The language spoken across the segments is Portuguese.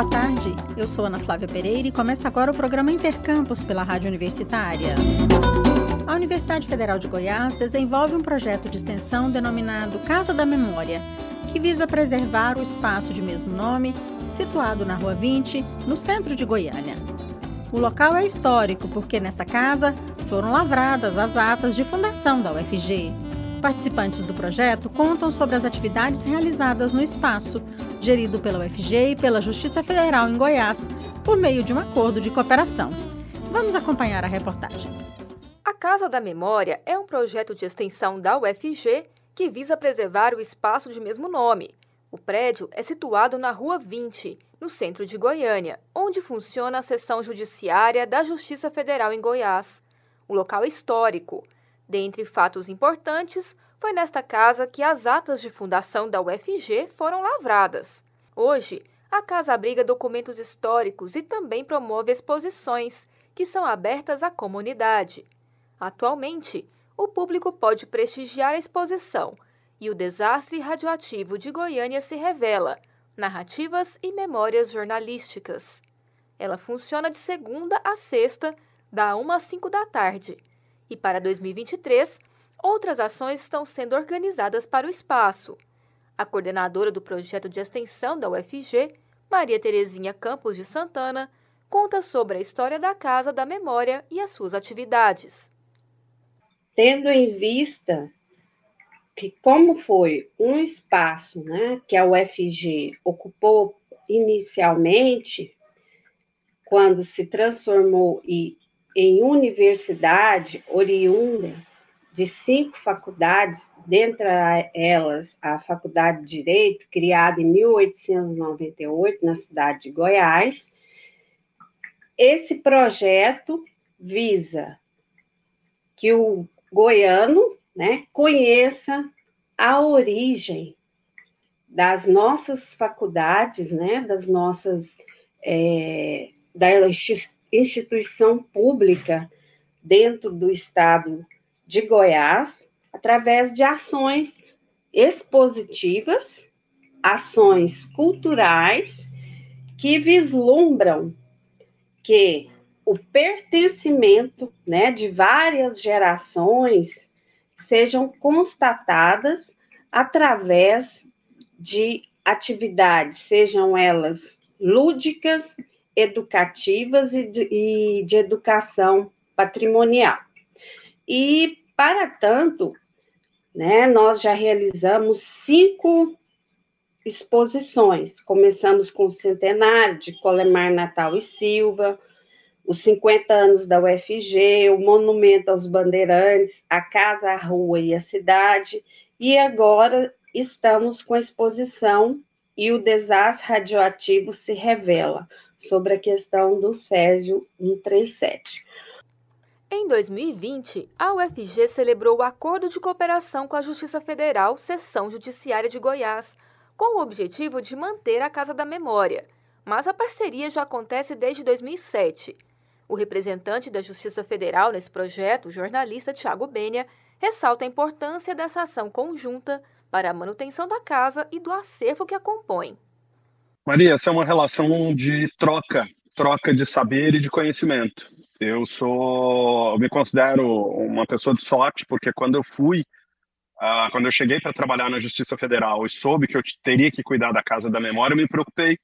boa tarde. Eu sou Ana Flávia Pereira e começa agora o programa Intercampus pela Rádio Universitária. A Universidade Federal de Goiás desenvolve um projeto de extensão denominado Casa da Memória, que visa preservar o espaço de mesmo nome, situado na Rua 20, no centro de Goiânia. O local é histórico porque nessa casa foram lavradas as atas de fundação da UFG. Participantes do projeto contam sobre as atividades realizadas no espaço, gerido pela UFG e pela Justiça Federal em Goiás, por meio de um acordo de cooperação. Vamos acompanhar a reportagem. A Casa da Memória é um projeto de extensão da UFG que visa preservar o espaço de mesmo nome. O prédio é situado na Rua 20, no centro de Goiânia, onde funciona a seção judiciária da Justiça Federal em Goiás. O local é histórico. Dentre fatos importantes, foi nesta casa que as atas de fundação da UFG foram lavradas. Hoje, a casa abriga documentos históricos e também promove exposições, que são abertas à comunidade. Atualmente, o público pode prestigiar a exposição e o desastre radioativo de Goiânia se revela, narrativas e memórias jornalísticas. Ela funciona de segunda a sexta, da 1 às 5 da tarde. E para 2023, outras ações estão sendo organizadas para o espaço. A coordenadora do projeto de extensão da UFG, Maria Terezinha Campos de Santana, conta sobre a história da Casa da Memória e as suas atividades tendo em vista que como foi um espaço né, que a UFG ocupou inicialmente, quando se transformou em universidade oriunda de cinco faculdades, dentre elas a Faculdade de Direito, criada em 1898 na cidade de Goiás. Esse projeto visa que o goiano, né, conheça a origem das nossas faculdades, né, das nossas é, da instituição pública dentro do estado de Goiás, através de ações expositivas, ações culturais que vislumbram que o pertencimento né, de várias gerações sejam constatadas através de atividades, sejam elas lúdicas, educativas e de, e de educação patrimonial. E, para tanto, né, nós já realizamos cinco exposições. Começamos com o centenário de Colemar Natal e Silva, os 50 anos da UFG, o Monumento aos Bandeirantes, a Casa, a Rua e a Cidade, e agora estamos com a exposição e o desastre radioativo se revela, sobre a questão do Césio 137. Em 2020, a UFG celebrou o Acordo de Cooperação com a Justiça Federal, Seção Judiciária de Goiás, com o objetivo de manter a Casa da Memória. Mas a parceria já acontece desde 2007 o representante da Justiça Federal nesse projeto, o jornalista Tiago Bênia, ressalta a importância dessa ação conjunta para a manutenção da casa e do acervo que a compõe. Maria, essa é uma relação de troca, troca de saber e de conhecimento. Eu sou, eu me considero uma pessoa de sorte porque quando eu fui, uh, quando eu cheguei para trabalhar na Justiça Federal e soube que eu teria que cuidar da Casa da Memória, eu me preocupei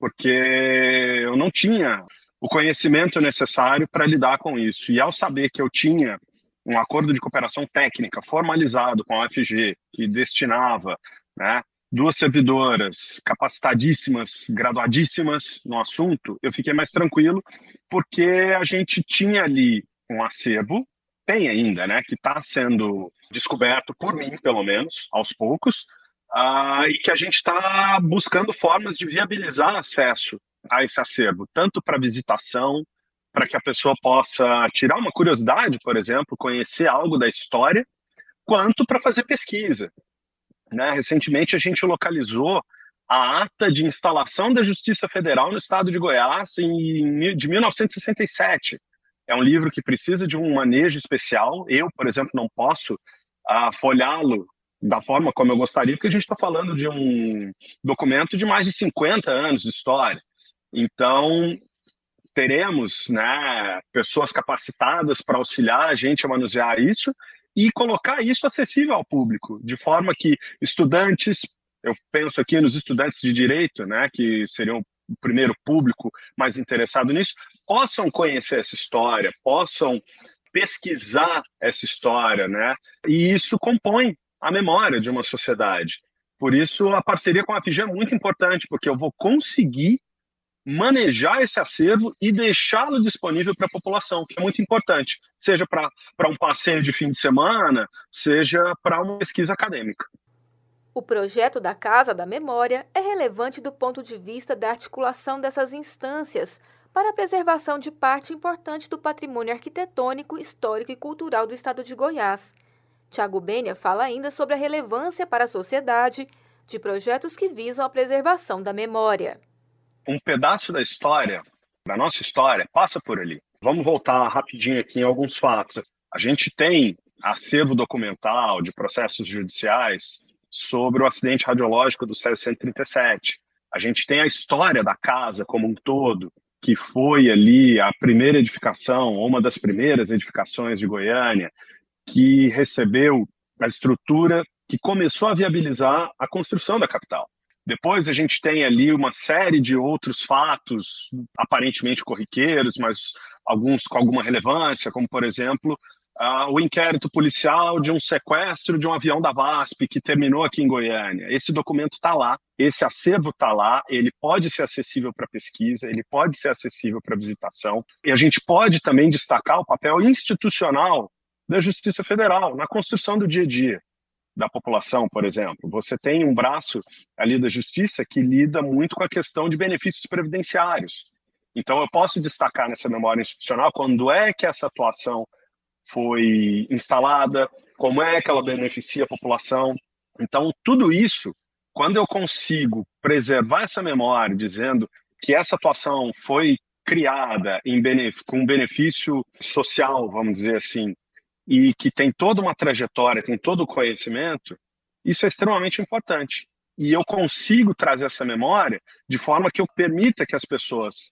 porque eu não tinha o conhecimento necessário para lidar com isso. E ao saber que eu tinha um acordo de cooperação técnica formalizado com a UFG, que destinava né, duas servidoras capacitadíssimas, graduadíssimas no assunto, eu fiquei mais tranquilo, porque a gente tinha ali um acervo, tem ainda, né, que está sendo descoberto por mim, pelo menos, aos poucos, uh, e que a gente está buscando formas de viabilizar acesso a esse acervo, tanto para visitação, para que a pessoa possa tirar uma curiosidade, por exemplo, conhecer algo da história, quanto para fazer pesquisa. Né? Recentemente a gente localizou a ata de instalação da Justiça Federal no estado de Goiás em, de 1967. É um livro que precisa de um manejo especial. Eu, por exemplo, não posso uh, folhá-lo da forma como eu gostaria, porque a gente está falando de um documento de mais de 50 anos de história. Então, teremos né, pessoas capacitadas para auxiliar a gente a manusear isso e colocar isso acessível ao público, de forma que estudantes, eu penso aqui nos estudantes de direito, né, que seriam o primeiro público mais interessado nisso, possam conhecer essa história, possam pesquisar essa história, né? E isso compõe a memória de uma sociedade. Por isso, a parceria com a FG é muito importante, porque eu vou conseguir manejar esse acervo e deixá-lo disponível para a população, que é muito importante, seja para um passeio de fim de semana, seja para uma pesquisa acadêmica. O projeto da Casa da Memória é relevante do ponto de vista da articulação dessas instâncias para a preservação de parte importante do patrimônio arquitetônico, histórico e cultural do estado de Goiás. Tiago Bênia fala ainda sobre a relevância para a sociedade de projetos que visam a preservação da memória. Um pedaço da história, da nossa história, passa por ali. Vamos voltar rapidinho aqui em alguns fatos. A gente tem acervo documental de processos judiciais sobre o acidente radiológico do César 137. A gente tem a história da casa como um todo, que foi ali a primeira edificação, uma das primeiras edificações de Goiânia, que recebeu a estrutura que começou a viabilizar a construção da capital. Depois a gente tem ali uma série de outros fatos aparentemente corriqueiros, mas alguns com alguma relevância, como por exemplo uh, o inquérito policial de um sequestro de um avião da VASP que terminou aqui em Goiânia. Esse documento está lá, esse acervo está lá, ele pode ser acessível para pesquisa, ele pode ser acessível para visitação, e a gente pode também destacar o papel institucional da Justiça Federal na construção do dia a dia da população, por exemplo. Você tem um braço ali da Justiça que lida muito com a questão de benefícios previdenciários. Então, eu posso destacar nessa memória institucional quando é que essa atuação foi instalada, como é que ela beneficia a população. Então, tudo isso, quando eu consigo preservar essa memória, dizendo que essa atuação foi criada em com benefício social, vamos dizer assim, e que tem toda uma trajetória, tem todo o conhecimento, isso é extremamente importante. E eu consigo trazer essa memória de forma que eu permita que as pessoas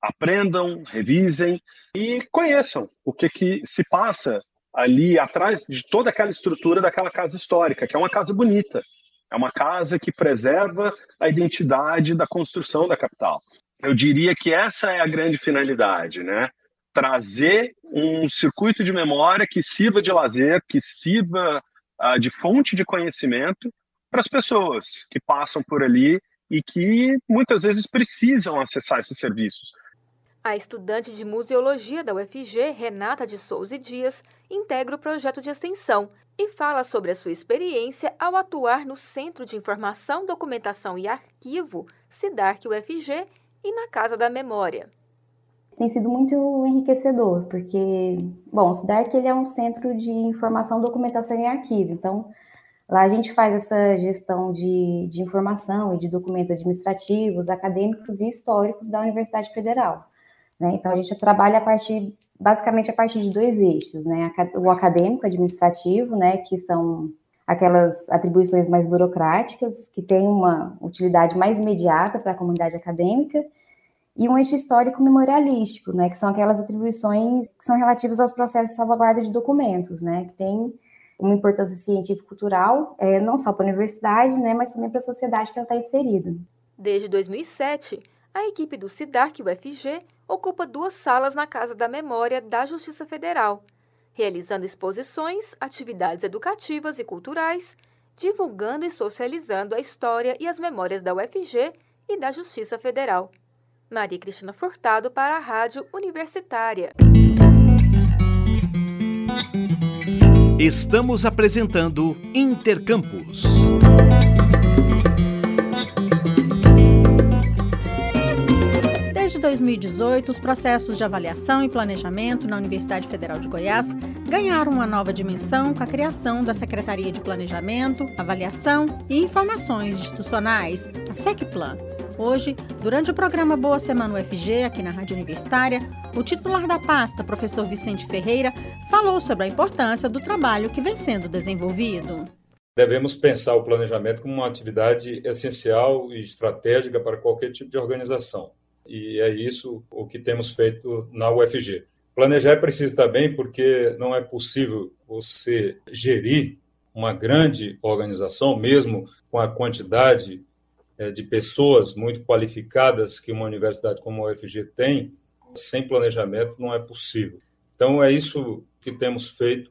aprendam, revisem e conheçam o que, que se passa ali atrás de toda aquela estrutura daquela casa histórica, que é uma casa bonita, é uma casa que preserva a identidade da construção da capital. Eu diria que essa é a grande finalidade, né? Trazer um circuito de memória que sirva de lazer, que sirva uh, de fonte de conhecimento para as pessoas que passam por ali e que muitas vezes precisam acessar esses serviços. A estudante de museologia da UFG, Renata de Souza Dias, integra o projeto de extensão e fala sobre a sua experiência ao atuar no Centro de Informação, Documentação e Arquivo, CIDARC UFG, e na Casa da Memória. Tem sido muito enriquecedor, porque, bom, o CIDARC ele é um centro de informação, documentação e arquivo, então lá a gente faz essa gestão de, de informação e de documentos administrativos, acadêmicos e históricos da Universidade Federal. Né? Então, a gente trabalha a partir, basicamente a partir de dois eixos, né? O acadêmico administrativo, né? Que são aquelas atribuições mais burocráticas, que têm uma utilidade mais imediata para a comunidade acadêmica, e um eixo histórico memorialístico, né? Que são aquelas atribuições que são relativas aos processos de salvaguarda de documentos, né? Que tem uma importância científico-cultural, é, não só para a universidade, né? Mas também para a sociedade que ela está inserida. Desde 2007, a equipe do CIDARC UFG ocupa duas salas na Casa da Memória da Justiça Federal, realizando exposições, atividades educativas e culturais, divulgando e socializando a história e as memórias da UFG e da Justiça Federal. Maria Cristina Furtado para a Rádio Universitária. Estamos apresentando Intercampus. Desde 2018, os processos de avaliação e planejamento na Universidade Federal de Goiás ganharam uma nova dimensão com a criação da Secretaria de Planejamento, Avaliação e Informações Institucionais, a SECPLAN. Hoje, durante o programa Boa Semana UFG, aqui na Rádio Universitária, o titular da pasta, professor Vicente Ferreira, falou sobre a importância do trabalho que vem sendo desenvolvido. Devemos pensar o planejamento como uma atividade essencial e estratégica para qualquer tipo de organização E é isso o que temos feito na UFG. Planejar é preciso também porque não é possível você gerir uma grande organização, mesmo com a quantidade de pessoas muito qualificadas que uma universidade como a UFG tem, sem planejamento não é possível. Então, é isso que temos feito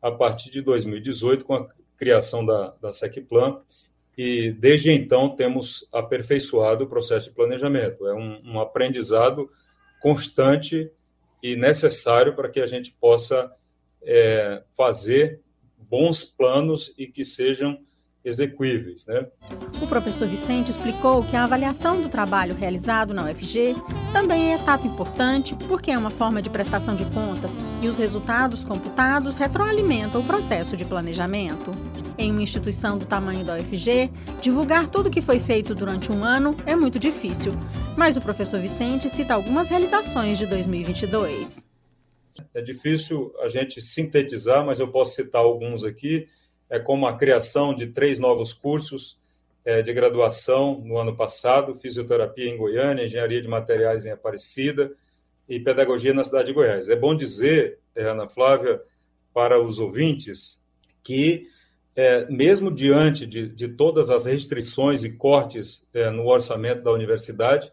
a partir de 2018 com a criação da, da SECPlan e desde então temos aperfeiçoado o processo de planejamento. É um, um aprendizado constante e necessário para que a gente possa é, fazer bons planos e que sejam execuíveis. Né? O professor Vicente explicou que a avaliação do trabalho realizado na UFG também é etapa importante porque é uma forma de prestação de contas e os resultados computados retroalimentam o processo de planejamento. Em uma instituição do tamanho da UFG, divulgar tudo o que foi feito durante um ano é muito difícil, mas o professor Vicente cita algumas realizações de 2022. É difícil a gente sintetizar, mas eu posso citar alguns aqui é, como a criação de três novos cursos é, de graduação no ano passado: fisioterapia em Goiânia, engenharia de materiais em Aparecida e pedagogia na cidade de Goiás. É bom dizer, é, Ana Flávia, para os ouvintes, que é, mesmo diante de, de, todas as restrições e cortes é, no orçamento da universidade,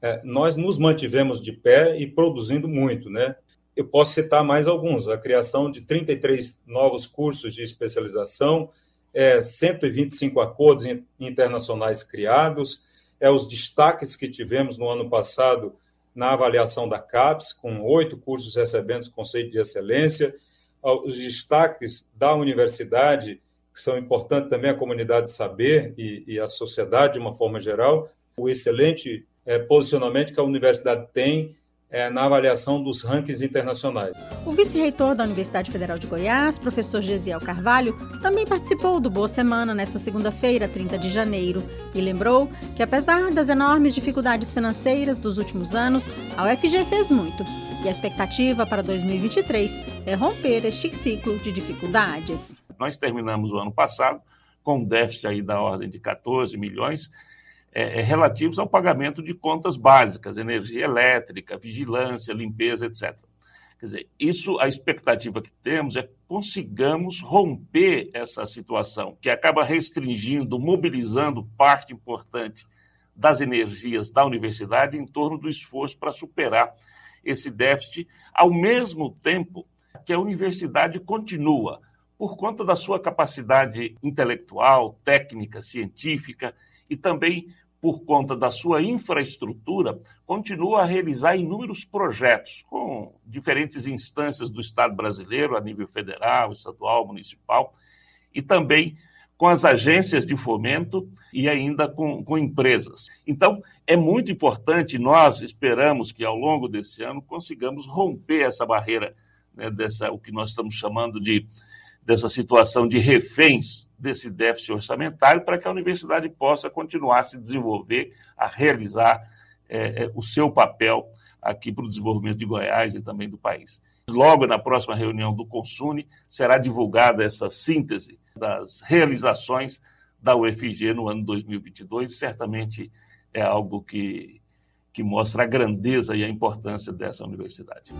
é, nós nos mantivemos de pé e produzindo muito, né? Eu posso citar mais alguns: a criação de 33 novos cursos de especialização, é, 125 acordos internacionais criados, é, os destaques que tivemos no ano passado na avaliação da CAPES, com oito cursos recebendo conceito de excelência, os destaques da universidade, que são importantes também a comunidade saber e, e a sociedade de uma forma geral, o excelente é, posicionamento que a universidade tem é, na avaliação dos rankings internacionais. O vice-reitor da Universidade Federal de Goiás, professor Gesiel Carvalho, também participou do Boa Semana nesta segunda-feira, 30 de janeiro, e lembrou que, apesar das enormes dificuldades financeiras dos últimos anos, a UFG fez muito. E a expectativa para 2023 é romper este ciclo de dificuldades. Nós terminamos o ano passado com um déficit aí da ordem de 14 milhões, é, é, relativos ao pagamento de contas básicas, energia elétrica, vigilância, limpeza, etc. Quer dizer, isso, a expectativa que temos é que consigamos romper essa situação, que acaba restringindo, mobilizando parte importante das energias da universidade em torno do esforço para superar esse déficit, ao mesmo tempo que a universidade continua, por conta da sua capacidade intelectual, técnica, científica e também por conta da sua infraestrutura, continua a realizar inúmeros projetos com diferentes instâncias do Estado brasileiro, a nível federal, estadual, municipal, e também com as agências de fomento e ainda com, com empresas. Então, é muito importante, nós esperamos que ao longo desse ano consigamos romper essa barreira, né, dessa, o que nós estamos chamando de dessa situação de reféns desse déficit orçamentário para que a universidade possa continuar a se desenvolver, a realizar é, é, o seu papel aqui para o desenvolvimento de Goiás e também do país. Logo na próxima reunião do Consune será divulgada essa síntese das realizações da UFG no ano 2022. Certamente é algo que, que mostra a grandeza e a importância dessa universidade.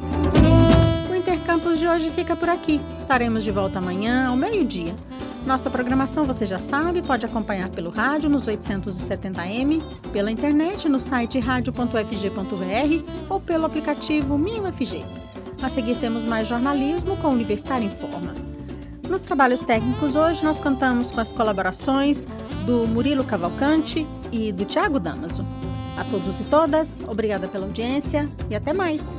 O Intercampus de hoje fica por aqui. Estaremos de volta amanhã ao meio-dia. Nossa programação você já sabe, pode acompanhar pelo rádio nos 870m, pela internet no site radio.fg.br ou pelo aplicativo MinUFG. A seguir temos mais jornalismo com o Universitário em Forma. Nos trabalhos técnicos hoje nós contamos com as colaborações do Murilo Cavalcante e do Tiago Damaso. A todos e todas, obrigada pela audiência e até mais.